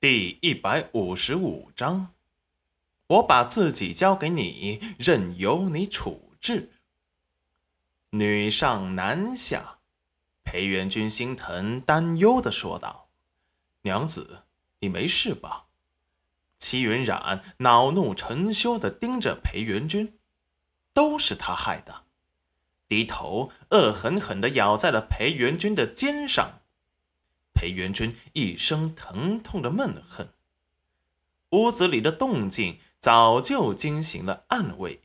第一百五十五章，我把自己交给你，任由你处置。女上男下，裴元君心疼担忧的说道：“娘子，你没事吧？”齐云染恼怒成羞的盯着裴元君，都是他害的，低头恶狠狠的咬在了裴元君的肩上。裴元君一声疼痛的闷哼。屋子里的动静早就惊醒了暗卫，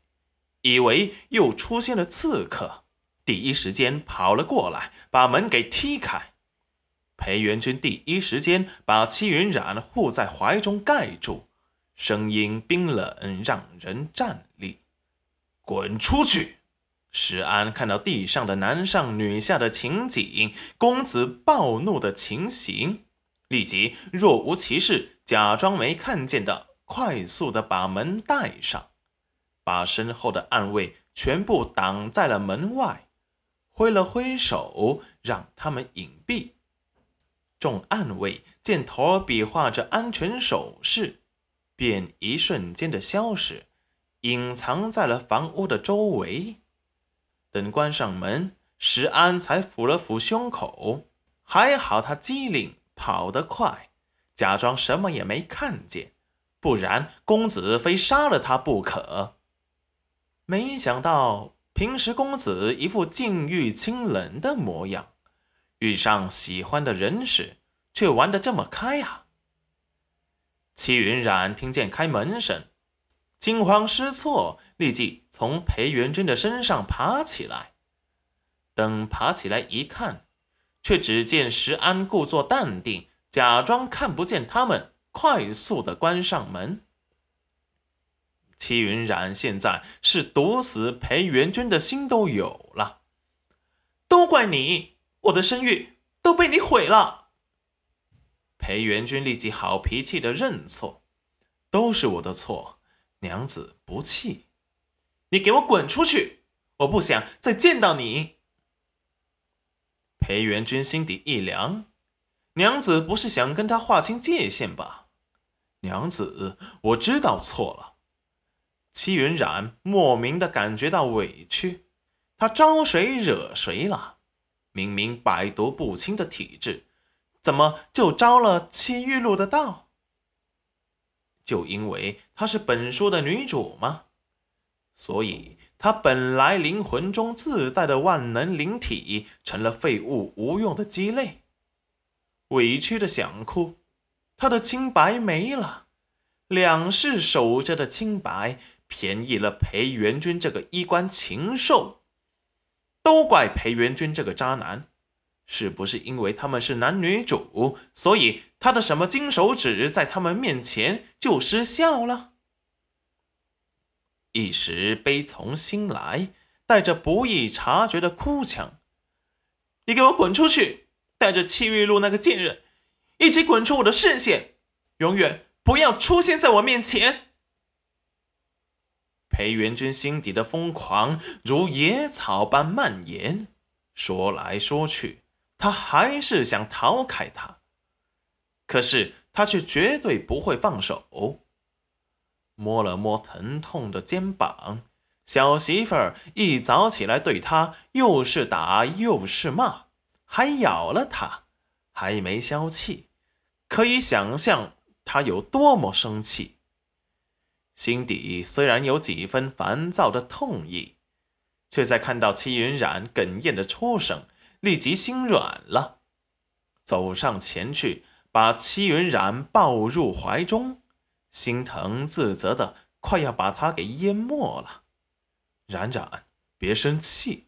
以为又出现了刺客，第一时间跑了过来，把门给踢开。裴元君第一时间把戚云染护在怀中盖住，声音冰冷，让人战栗：“滚出去！”石安看到地上的男上女下的情景，公子暴怒的情形，立即若无其事，假装没看见的，快速的把门带上，把身后的暗卫全部挡在了门外，挥了挥手让他们隐蔽。众暗卫见头儿比划着安全手势，便一瞬间的消失，隐藏在了房屋的周围。等关上门，石安才抚了抚胸口，还好他机灵，跑得快，假装什么也没看见，不然公子非杀了他不可。没想到平时公子一副禁欲清冷的模样，遇上喜欢的人时，却玩得这么开啊！齐云染听见开门声。惊慌失措，立即从裴元君的身上爬起来。等爬起来一看，却只见石安故作淡定，假装看不见他们，快速的关上门。戚云染现在是毒死裴元君的心都有了，都怪你，我的声誉都被你毁了。裴元君立即好脾气的认错，都是我的错。娘子不气，你给我滚出去！我不想再见到你。裴元君心底一凉，娘子不是想跟他划清界限吧？娘子，我知道错了。戚云染莫名的感觉到委屈，他招谁惹谁了？明明百毒不侵的体质，怎么就招了戚玉露的道？就因为她是本书的女主吗？所以她本来灵魂中自带的万能灵体成了废物、无用的鸡肋。委屈的想哭，她的清白没了，两世守着的清白便宜了裴元君这个衣冠禽兽。都怪裴元君这个渣男。是不是因为他们是男女主，所以他的什么金手指在他们面前就失效了？一时悲从心来，带着不易察觉的哭腔：“你给我滚出去！带着戚玉露那个贱人一起滚出我的视线，永远不要出现在我面前！”裴元君心底的疯狂如野草般蔓延，说来说去。他还是想逃开他，可是他却绝对不会放手。摸了摸疼痛的肩膀，小媳妇儿一早起来对他又是打又是骂，还咬了他，还没消气，可以想象他有多么生气。心底虽然有几分烦躁的痛意，却在看到戚云染哽咽的出声。立即心软了，走上前去，把戚云染抱入怀中，心疼自责的快要把他给淹没了。冉冉，别生气，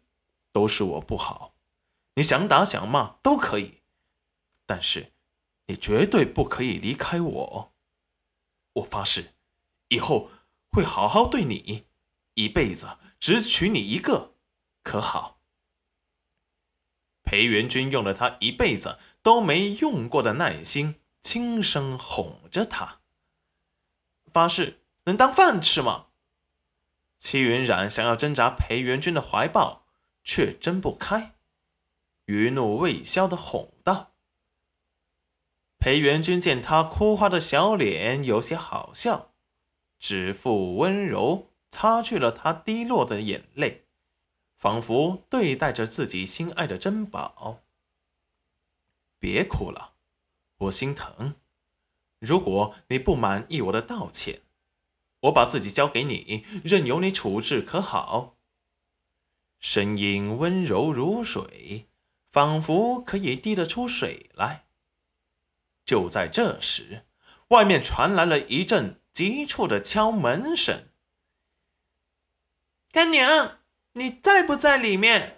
都是我不好，你想打想骂都可以，但是你绝对不可以离开我。我发誓，以后会好好对你，一辈子只娶你一个，可好？裴元君用了他一辈子都没用过的耐心，轻声哄着他。发誓能当饭吃吗？戚云染想要挣扎裴元君的怀抱，却挣不开，余怒未消的哄道：“裴元君见他哭花的小脸有些好笑，指腹温柔擦去了他滴落的眼泪，仿佛对待着自己心爱的珍宝。别哭了，我心疼。如果你不满意我的道歉，我把自己交给你，任由你处置，可好？声音温柔如水，仿佛可以滴得出水来。就在这时，外面传来了一阵急促的敲门声。干娘，你在不在里面？